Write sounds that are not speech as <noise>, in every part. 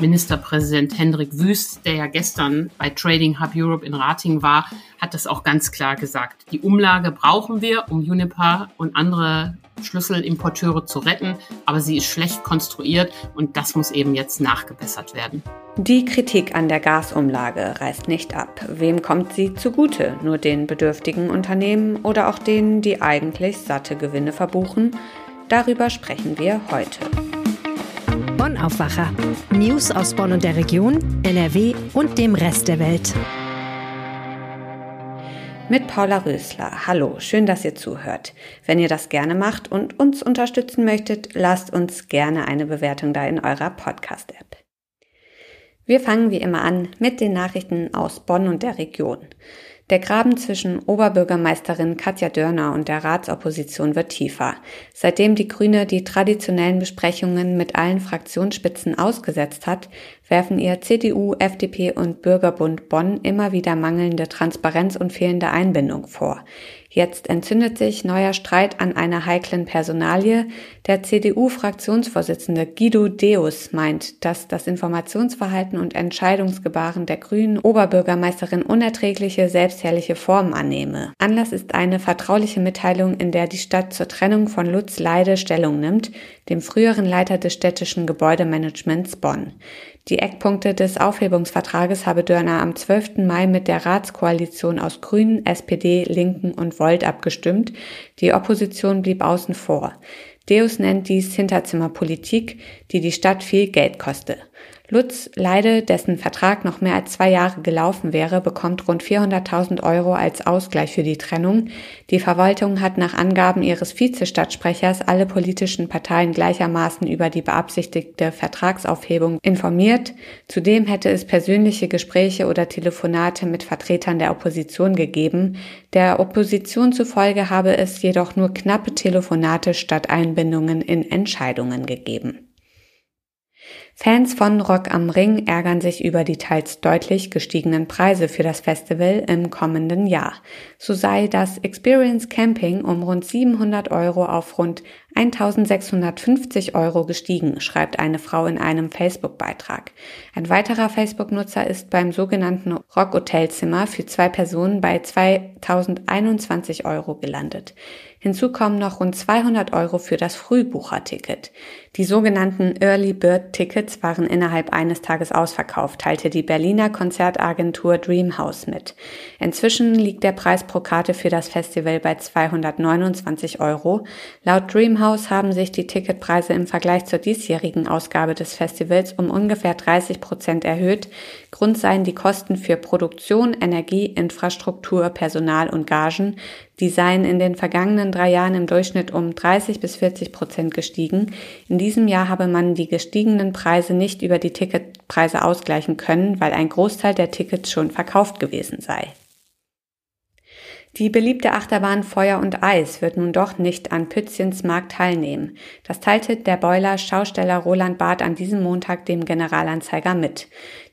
Ministerpräsident Hendrik Wüst, der ja gestern bei Trading Hub Europe in Rating war, hat das auch ganz klar gesagt. Die Umlage brauchen wir, um Juniper und andere Schlüsselimporteure zu retten, aber sie ist schlecht konstruiert und das muss eben jetzt nachgebessert werden. Die Kritik an der Gasumlage reißt nicht ab. Wem kommt sie zugute? Nur den bedürftigen Unternehmen oder auch denen, die eigentlich satte Gewinne verbuchen? Darüber sprechen wir heute. Bonn Aufwacher. News aus Bonn und der Region, NRW und dem Rest der Welt. Mit Paula Rösler. Hallo, schön, dass ihr zuhört. Wenn ihr das gerne macht und uns unterstützen möchtet, lasst uns gerne eine Bewertung da in eurer Podcast-App. Wir fangen wie immer an mit den Nachrichten aus Bonn und der Region. Der Graben zwischen Oberbürgermeisterin Katja Dörner und der Ratsopposition wird tiefer. Seitdem die Grüne die traditionellen Besprechungen mit allen Fraktionsspitzen ausgesetzt hat, werfen ihr CDU, FDP und Bürgerbund Bonn immer wieder mangelnde Transparenz und fehlende Einbindung vor. Jetzt entzündet sich neuer Streit an einer heiklen Personalie. Der CDU-Fraktionsvorsitzende Guido Deus meint, dass das Informationsverhalten und Entscheidungsgebaren der grünen Oberbürgermeisterin unerträgliche, selbstherrliche Formen annehme. Anlass ist eine vertrauliche Mitteilung, in der die Stadt zur Trennung von Lutz Leide Stellung nimmt, dem früheren Leiter des städtischen Gebäudemanagements Bonn. Die Eckpunkte des Aufhebungsvertrages habe Dörner am 12. Mai mit der Ratskoalition aus Grünen, SPD, Linken und Volt abgestimmt. Die Opposition blieb außen vor. Deus nennt dies Hinterzimmerpolitik, die die Stadt viel Geld koste. Lutz Leide, dessen Vertrag noch mehr als zwei Jahre gelaufen wäre, bekommt rund 400.000 Euro als Ausgleich für die Trennung. Die Verwaltung hat nach Angaben ihres Vizestadtsprechers alle politischen Parteien gleichermaßen über die beabsichtigte Vertragsaufhebung informiert. Zudem hätte es persönliche Gespräche oder Telefonate mit Vertretern der Opposition gegeben. Der Opposition zufolge habe es jedoch nur knappe Telefonate statt Einbindungen in Entscheidungen gegeben. Fans von Rock am Ring ärgern sich über die teils deutlich gestiegenen Preise für das Festival im kommenden Jahr. So sei das Experience Camping um rund 700 Euro auf rund 1650 Euro gestiegen, schreibt eine Frau in einem Facebook-Beitrag. Ein weiterer Facebook-Nutzer ist beim sogenannten Rock-Hotelzimmer für zwei Personen bei 2021 Euro gelandet. Hinzu kommen noch rund 200 Euro für das Frühbucherticket. Die sogenannten Early Bird Tickets waren innerhalb eines Tages ausverkauft, teilte die Berliner Konzertagentur Dreamhouse mit. Inzwischen liegt der Preis pro Karte für das Festival bei 229 Euro. Laut Dreamhouse haben sich die Ticketpreise im Vergleich zur diesjährigen Ausgabe des Festivals um ungefähr 30 Prozent erhöht. Grund seien die Kosten für Produktion, Energie, Infrastruktur, Personal und Gagen. Die seien in den vergangenen drei Jahren im Durchschnitt um 30 bis 40 Prozent gestiegen. In diesem Jahr habe man die gestiegenen Preise nicht über die Ticketpreise ausgleichen können, weil ein Großteil der Tickets schon verkauft gewesen sei. Die beliebte Achterbahn Feuer und Eis wird nun doch nicht an Pützchens Markt teilnehmen. Das teilte der Boiler Schausteller Roland Barth an diesem Montag dem Generalanzeiger mit.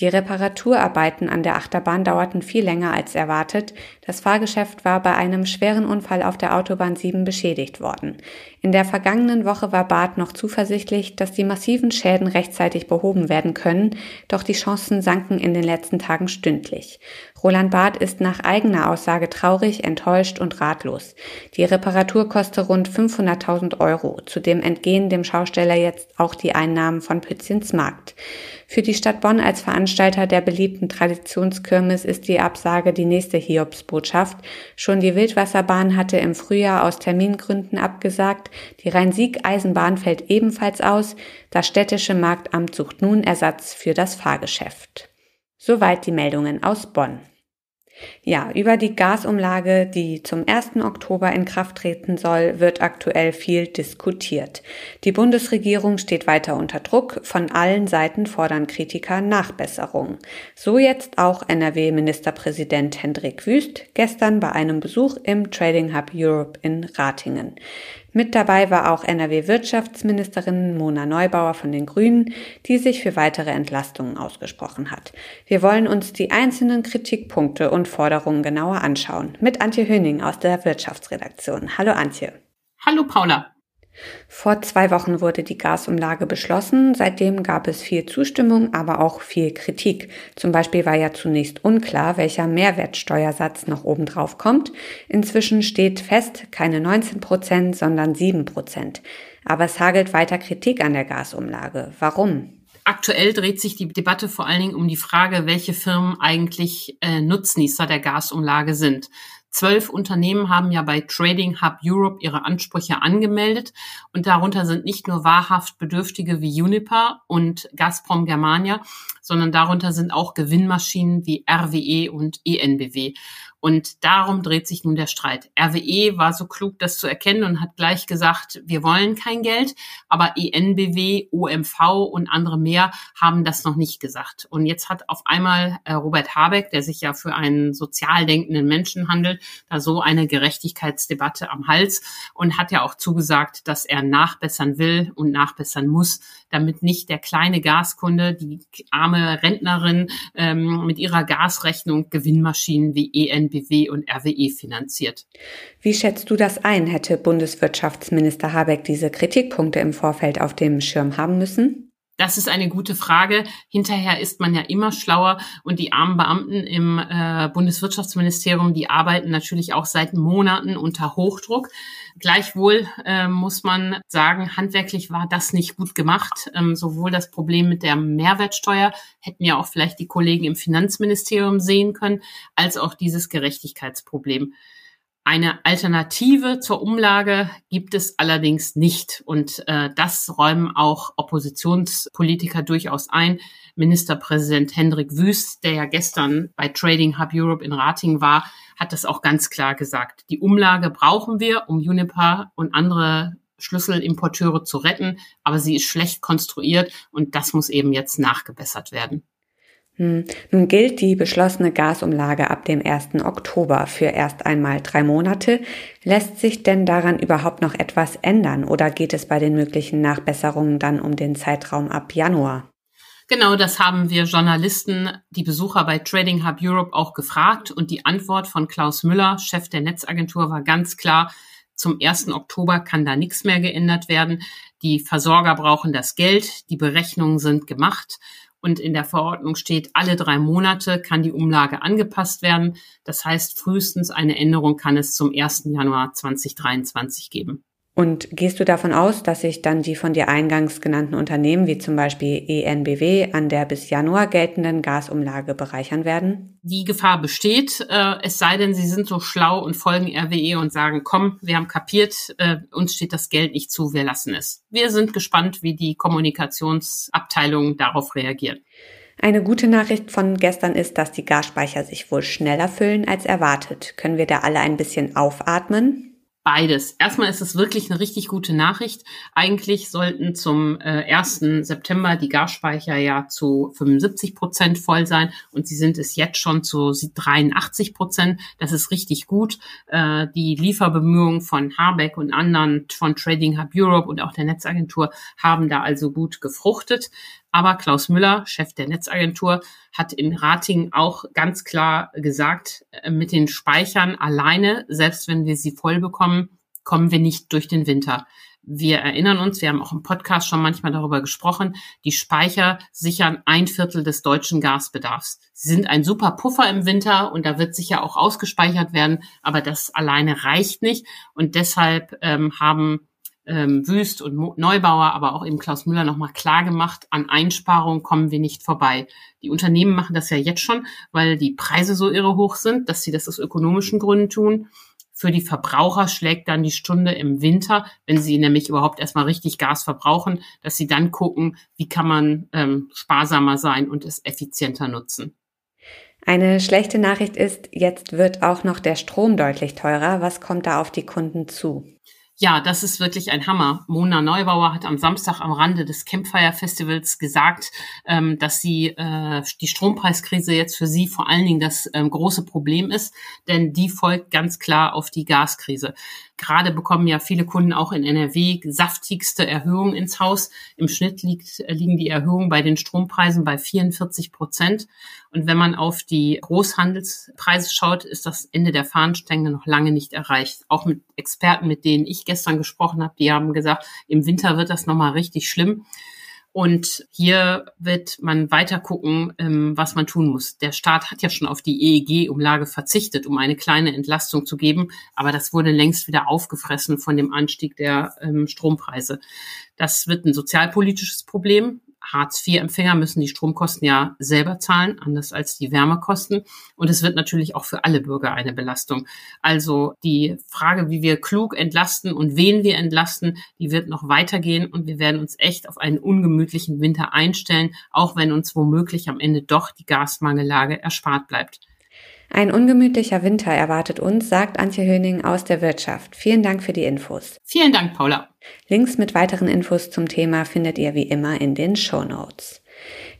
Die Reparaturarbeiten an der Achterbahn dauerten viel länger als erwartet. Das Fahrgeschäft war bei einem schweren Unfall auf der Autobahn 7 beschädigt worden. In der vergangenen Woche war Barth noch zuversichtlich, dass die massiven Schäden rechtzeitig behoben werden können, doch die Chancen sanken in den letzten Tagen stündlich. Roland Barth ist nach eigener Aussage traurig, enttäuscht und ratlos. Die Reparatur koste rund 500.000 Euro. Zudem entgehen dem Schausteller jetzt auch die Einnahmen von Pützchens Markt. Für die Stadt Bonn als Veranstalter der beliebten Traditionskirmes ist die Absage die nächste Hiobsbotschaft. Schon die Wildwasserbahn hatte im Frühjahr aus Termingründen abgesagt. Die Rhein-Sieg-Eisenbahn fällt ebenfalls aus. Das städtische Marktamt sucht nun Ersatz für das Fahrgeschäft. Soweit die Meldungen aus Bonn. Ja, über die Gasumlage, die zum 1. Oktober in Kraft treten soll, wird aktuell viel diskutiert. Die Bundesregierung steht weiter unter Druck. Von allen Seiten fordern Kritiker Nachbesserung. So jetzt auch NRW-Ministerpräsident Hendrik Wüst gestern bei einem Besuch im Trading Hub Europe in Ratingen. Mit dabei war auch NRW-Wirtschaftsministerin Mona Neubauer von den Grünen, die sich für weitere Entlastungen ausgesprochen hat. Wir wollen uns die einzelnen Kritikpunkte und Forderungen genauer anschauen. Mit Antje Höning aus der Wirtschaftsredaktion. Hallo Antje. Hallo Paula. Vor zwei Wochen wurde die Gasumlage beschlossen. Seitdem gab es viel Zustimmung, aber auch viel Kritik. Zum Beispiel war ja zunächst unklar, welcher Mehrwertsteuersatz noch obendrauf kommt. Inzwischen steht fest, keine 19 Prozent, sondern 7 Prozent. Aber es hagelt weiter Kritik an der Gasumlage. Warum? Aktuell dreht sich die Debatte vor allen Dingen um die Frage, welche Firmen eigentlich äh, Nutznießer der Gasumlage sind. Zwölf Unternehmen haben ja bei Trading Hub Europe ihre Ansprüche angemeldet und darunter sind nicht nur wahrhaft Bedürftige wie Uniper und Gazprom Germania, sondern darunter sind auch Gewinnmaschinen wie RWE und ENBW. Und darum dreht sich nun der Streit. RWE war so klug, das zu erkennen und hat gleich gesagt, wir wollen kein Geld, aber ENBW, OMV und andere mehr haben das noch nicht gesagt. Und jetzt hat auf einmal äh, Robert Habeck, der sich ja für einen sozial denkenden Menschen handelt, da so eine Gerechtigkeitsdebatte am Hals und hat ja auch zugesagt, dass er nachbessern will und nachbessern muss, damit nicht der kleine Gaskunde, die arme Rentnerin ähm, mit ihrer Gasrechnung Gewinnmaschinen wie ENBW NBW und RWE finanziert. Wie schätzt du das ein? Hätte Bundeswirtschaftsminister Habeck diese Kritikpunkte im Vorfeld auf dem Schirm haben müssen? Das ist eine gute Frage. Hinterher ist man ja immer schlauer und die armen Beamten im äh, Bundeswirtschaftsministerium, die arbeiten natürlich auch seit Monaten unter Hochdruck. Gleichwohl äh, muss man sagen, handwerklich war das nicht gut gemacht. Ähm, sowohl das Problem mit der Mehrwertsteuer hätten ja auch vielleicht die Kollegen im Finanzministerium sehen können, als auch dieses Gerechtigkeitsproblem. Eine Alternative zur Umlage gibt es allerdings nicht. Und äh, das räumen auch Oppositionspolitiker durchaus ein. Ministerpräsident Hendrik Wüst, der ja gestern bei Trading Hub Europe in Rating war, hat das auch ganz klar gesagt. Die Umlage brauchen wir, um Uniper und andere Schlüsselimporteure zu retten, aber sie ist schlecht konstruiert und das muss eben jetzt nachgebessert werden. Hm. Nun gilt die beschlossene Gasumlage ab dem 1. Oktober für erst einmal drei Monate. Lässt sich denn daran überhaupt noch etwas ändern oder geht es bei den möglichen Nachbesserungen dann um den Zeitraum ab Januar? Genau, das haben wir Journalisten, die Besucher bei Trading Hub Europe auch gefragt und die Antwort von Klaus Müller, Chef der Netzagentur, war ganz klar, zum 1. Oktober kann da nichts mehr geändert werden. Die Versorger brauchen das Geld, die Berechnungen sind gemacht und in der Verordnung steht, alle drei Monate kann die Umlage angepasst werden. Das heißt, frühestens eine Änderung kann es zum 1. Januar 2023 geben. Und gehst du davon aus, dass sich dann die von dir eingangs genannten Unternehmen wie zum Beispiel ENBW an der bis Januar geltenden Gasumlage bereichern werden? Die Gefahr besteht, äh, es sei denn, sie sind so schlau und folgen RWE und sagen, komm, wir haben kapiert, äh, uns steht das Geld nicht zu, wir lassen es. Wir sind gespannt, wie die Kommunikationsabteilung darauf reagiert. Eine gute Nachricht von gestern ist, dass die Gasspeicher sich wohl schneller füllen als erwartet. Können wir da alle ein bisschen aufatmen? Beides. Erstmal ist es wirklich eine richtig gute Nachricht. Eigentlich sollten zum äh, 1. September die Gasspeicher ja zu 75 Prozent voll sein und sie sind es jetzt schon zu 83 Prozent. Das ist richtig gut. Äh, die Lieferbemühungen von Habeck und anderen von Trading Hub Europe und auch der Netzagentur haben da also gut gefruchtet. Aber Klaus Müller, Chef der Netzagentur, hat in Ratingen auch ganz klar gesagt, äh, mit den Speichern alleine, selbst wenn wir sie voll bekommen, kommen wir nicht durch den Winter. Wir erinnern uns, wir haben auch im Podcast schon manchmal darüber gesprochen, die Speicher sichern ein Viertel des deutschen Gasbedarfs. Sie sind ein super Puffer im Winter und da wird sicher auch ausgespeichert werden, aber das alleine reicht nicht. Und deshalb ähm, haben ähm, Wüst und Neubauer, aber auch eben Klaus Müller nochmal klar gemacht, an Einsparungen kommen wir nicht vorbei. Die Unternehmen machen das ja jetzt schon, weil die Preise so irre hoch sind, dass sie das aus ökonomischen Gründen tun. Für die Verbraucher schlägt dann die Stunde im Winter, wenn sie nämlich überhaupt erstmal richtig Gas verbrauchen, dass sie dann gucken, wie kann man ähm, sparsamer sein und es effizienter nutzen. Eine schlechte Nachricht ist, jetzt wird auch noch der Strom deutlich teurer. Was kommt da auf die Kunden zu? Ja, das ist wirklich ein Hammer. Mona Neubauer hat am Samstag am Rande des Campfire Festivals gesagt, ähm, dass sie äh, die Strompreiskrise jetzt für sie vor allen Dingen das ähm, große Problem ist, denn die folgt ganz klar auf die Gaskrise. Gerade bekommen ja viele Kunden auch in NRW saftigste Erhöhungen ins Haus. Im Schnitt liegt, liegen die Erhöhungen bei den Strompreisen bei 44 Prozent. Und wenn man auf die Großhandelspreise schaut, ist das Ende der Fahnenstange noch lange nicht erreicht. Auch mit Experten, mit denen ich gestern gesprochen habe, die haben gesagt, im Winter wird das nochmal richtig schlimm. Und hier wird man weiter gucken, ähm, was man tun muss. Der Staat hat ja schon auf die EEG-Umlage verzichtet, um eine kleine Entlastung zu geben, aber das wurde längst wieder aufgefressen von dem Anstieg der ähm, Strompreise. Das wird ein sozialpolitisches Problem. Hartz-IV-Empfänger müssen die Stromkosten ja selber zahlen, anders als die Wärmekosten. Und es wird natürlich auch für alle Bürger eine Belastung. Also die Frage, wie wir klug entlasten und wen wir entlasten, die wird noch weitergehen und wir werden uns echt auf einen ungemütlichen Winter einstellen, auch wenn uns womöglich am Ende doch die Gasmangellage erspart bleibt. Ein ungemütlicher Winter erwartet uns, sagt Antje Höning aus der Wirtschaft. Vielen Dank für die Infos. Vielen Dank, Paula. Links mit weiteren Infos zum Thema findet ihr wie immer in den Show Notes.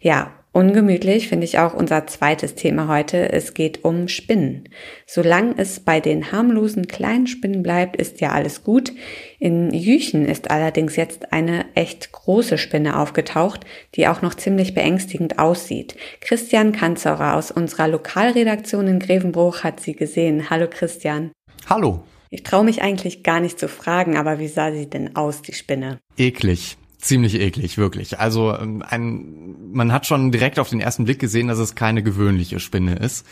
Ja, Ungemütlich finde ich auch unser zweites Thema heute. Es geht um Spinnen. Solange es bei den harmlosen kleinen Spinnen bleibt, ist ja alles gut. In Jüchen ist allerdings jetzt eine echt große Spinne aufgetaucht, die auch noch ziemlich beängstigend aussieht. Christian Kanzorer aus unserer Lokalredaktion in Grevenbruch hat sie gesehen. Hallo Christian. Hallo. Ich traue mich eigentlich gar nicht zu fragen, aber wie sah sie denn aus, die Spinne? Eklig ziemlich eklig, wirklich. Also ähm, ein, man hat schon direkt auf den ersten Blick gesehen, dass es keine gewöhnliche Spinne ist.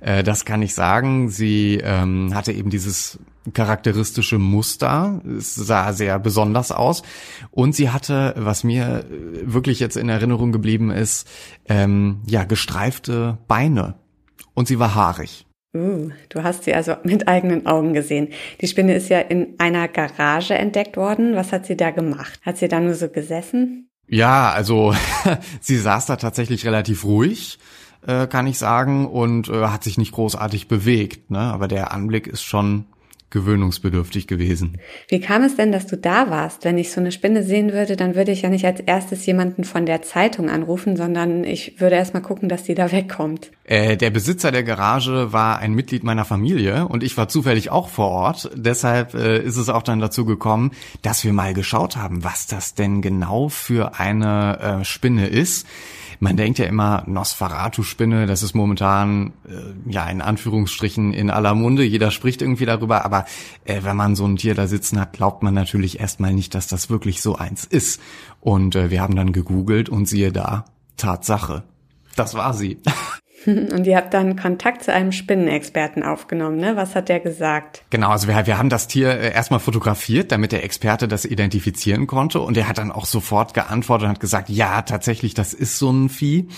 Äh, das kann ich sagen. Sie ähm, hatte eben dieses charakteristische Muster. Es sah sehr besonders aus. Und sie hatte, was mir wirklich jetzt in Erinnerung geblieben ist, ähm, ja, gestreifte Beine. Und sie war haarig. Uh, du hast sie also <laughs> mit eigenen Augen gesehen. Die Spinne ist ja in einer Garage entdeckt worden. Was hat sie da gemacht? Hat sie da nur so gesessen? Ja, also <laughs> sie saß da tatsächlich relativ ruhig, äh, kann ich sagen, und äh, hat sich nicht großartig bewegt. Ne? Aber der Anblick ist schon gewöhnungsbedürftig gewesen. Wie kam es denn, dass du da warst? Wenn ich so eine Spinne sehen würde, dann würde ich ja nicht als erstes jemanden von der Zeitung anrufen, sondern ich würde erstmal gucken, dass die da wegkommt. Äh, der Besitzer der Garage war ein Mitglied meiner Familie und ich war zufällig auch vor Ort. Deshalb äh, ist es auch dann dazu gekommen, dass wir mal geschaut haben, was das denn genau für eine äh, Spinne ist. Man denkt ja immer, Nosferatu-Spinne, das ist momentan, äh, ja, in Anführungsstrichen in aller Munde. Jeder spricht irgendwie darüber, aber äh, wenn man so ein Tier da sitzen hat, glaubt man natürlich erstmal nicht, dass das wirklich so eins ist. Und äh, wir haben dann gegoogelt und siehe da, Tatsache. Das war sie. <laughs> Und ihr habt dann Kontakt zu einem Spinnenexperten aufgenommen, ne? Was hat der gesagt? Genau, also wir, wir haben das Tier äh, erstmal fotografiert, damit der Experte das identifizieren konnte. Und er hat dann auch sofort geantwortet und hat gesagt, ja, tatsächlich, das ist so ein Vieh.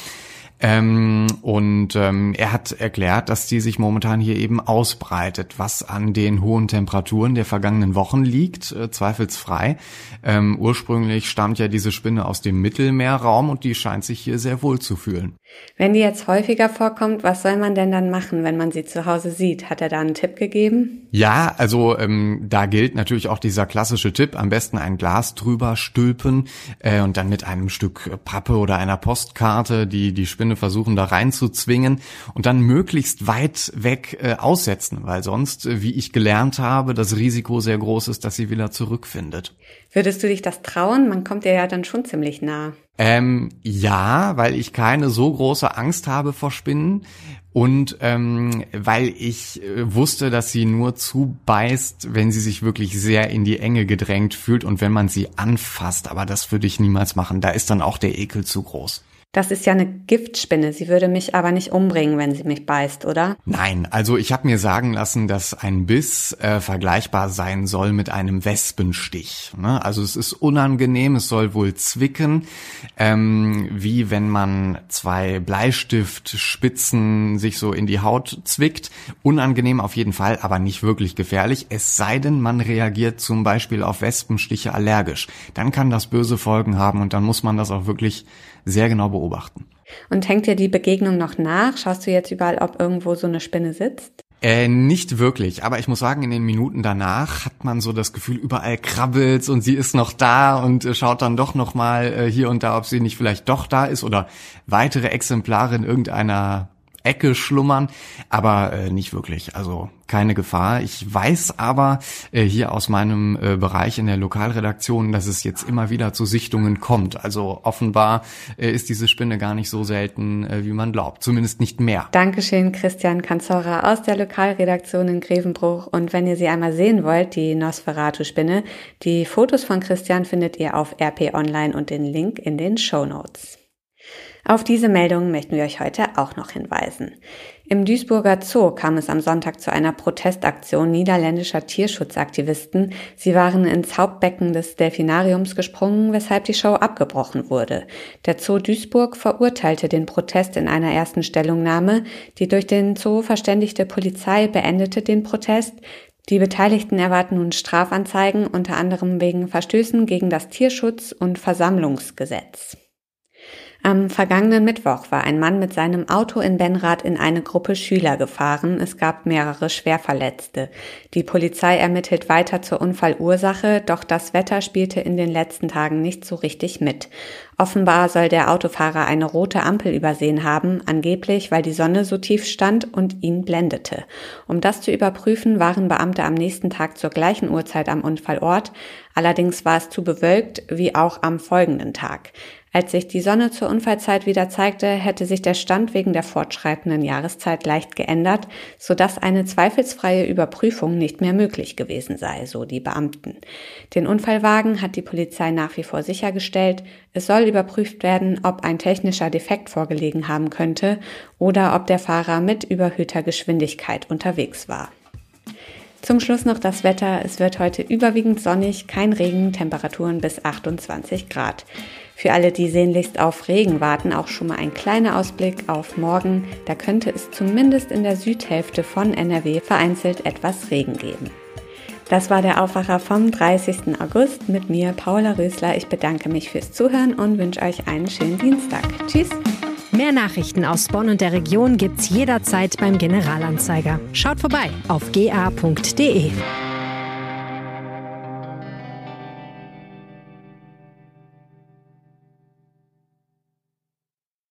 Ähm, und ähm, er hat erklärt, dass die sich momentan hier eben ausbreitet, was an den hohen Temperaturen der vergangenen Wochen liegt, äh, zweifelsfrei. Ähm, ursprünglich stammt ja diese Spinne aus dem Mittelmeerraum und die scheint sich hier sehr wohl zu fühlen. Wenn die jetzt häufiger vorkommt, was soll man denn dann machen, wenn man sie zu Hause sieht? Hat er da einen Tipp gegeben? Ja, also ähm, da gilt natürlich auch dieser klassische Tipp, am besten ein Glas drüber stülpen äh, und dann mit einem Stück Pappe oder einer Postkarte die die Spinne Spinne versuchen da reinzuzwingen und dann möglichst weit weg äh, aussetzen, weil sonst, äh, wie ich gelernt habe, das Risiko sehr groß ist, dass sie wieder zurückfindet. Würdest du dich das trauen? Man kommt dir ja dann schon ziemlich nah. Ähm, ja, weil ich keine so große Angst habe vor Spinnen und ähm, weil ich äh, wusste, dass sie nur zubeißt, wenn sie sich wirklich sehr in die Enge gedrängt fühlt und wenn man sie anfasst. Aber das würde ich niemals machen. Da ist dann auch der Ekel zu groß. Das ist ja eine Giftspinne. Sie würde mich aber nicht umbringen, wenn sie mich beißt, oder? Nein, also ich habe mir sagen lassen, dass ein Biss äh, vergleichbar sein soll mit einem Wespenstich. Ne? Also es ist unangenehm, es soll wohl zwicken, ähm, wie wenn man zwei Bleistiftspitzen sich so in die Haut zwickt. Unangenehm auf jeden Fall, aber nicht wirklich gefährlich. Es sei denn, man reagiert zum Beispiel auf Wespenstiche allergisch. Dann kann das böse Folgen haben und dann muss man das auch wirklich sehr genau beobachten. Und hängt dir die Begegnung noch nach? Schaust du jetzt überall, ob irgendwo so eine Spinne sitzt? Äh, nicht wirklich, aber ich muss sagen, in den Minuten danach hat man so das Gefühl, überall krabbelt's und sie ist noch da und äh, schaut dann doch noch mal äh, hier und da, ob sie nicht vielleicht doch da ist oder weitere Exemplare in irgendeiner Ecke schlummern, aber äh, nicht wirklich. Also keine Gefahr. Ich weiß aber äh, hier aus meinem äh, Bereich in der Lokalredaktion, dass es jetzt immer wieder zu Sichtungen kommt. Also offenbar äh, ist diese Spinne gar nicht so selten, äh, wie man glaubt. Zumindest nicht mehr. Dankeschön, Christian Kanzora aus der Lokalredaktion in Grevenbruch. Und wenn ihr sie einmal sehen wollt, die Nosferatu-Spinne, die Fotos von Christian findet ihr auf RP Online und den Link in den Show Notes. Auf diese Meldung möchten wir euch heute auch noch hinweisen. Im Duisburger Zoo kam es am Sonntag zu einer Protestaktion niederländischer Tierschutzaktivisten. Sie waren ins Hauptbecken des Delfinariums gesprungen, weshalb die Show abgebrochen wurde. Der Zoo Duisburg verurteilte den Protest in einer ersten Stellungnahme. Die durch den Zoo verständigte Polizei beendete den Protest. Die Beteiligten erwarten nun Strafanzeigen, unter anderem wegen Verstößen gegen das Tierschutz- und Versammlungsgesetz. Am vergangenen Mittwoch war ein Mann mit seinem Auto in Benrath in eine Gruppe Schüler gefahren. Es gab mehrere Schwerverletzte. Die Polizei ermittelt weiter zur Unfallursache, doch das Wetter spielte in den letzten Tagen nicht so richtig mit. Offenbar soll der Autofahrer eine rote Ampel übersehen haben, angeblich weil die Sonne so tief stand und ihn blendete. Um das zu überprüfen, waren Beamte am nächsten Tag zur gleichen Uhrzeit am Unfallort. Allerdings war es zu bewölkt wie auch am folgenden Tag. Als sich die Sonne zur Unfallzeit wieder zeigte, hätte sich der Stand wegen der fortschreitenden Jahreszeit leicht geändert, sodass eine zweifelsfreie Überprüfung nicht mehr möglich gewesen sei, so die Beamten. Den Unfallwagen hat die Polizei nach wie vor sichergestellt. Es soll überprüft werden, ob ein technischer Defekt vorgelegen haben könnte oder ob der Fahrer mit überhöhter Geschwindigkeit unterwegs war. Zum Schluss noch das Wetter. Es wird heute überwiegend sonnig, kein Regen, Temperaturen bis 28 Grad. Für alle, die sehnlichst auf Regen warten, auch schon mal ein kleiner Ausblick auf morgen. Da könnte es zumindest in der Südhälfte von NRW vereinzelt etwas Regen geben. Das war der Aufwacher vom 30. August mit mir, Paula Rösler. Ich bedanke mich fürs Zuhören und wünsche euch einen schönen Dienstag. Tschüss! Mehr Nachrichten aus Bonn und der Region gibt's jederzeit beim Generalanzeiger. Schaut vorbei auf ga.de.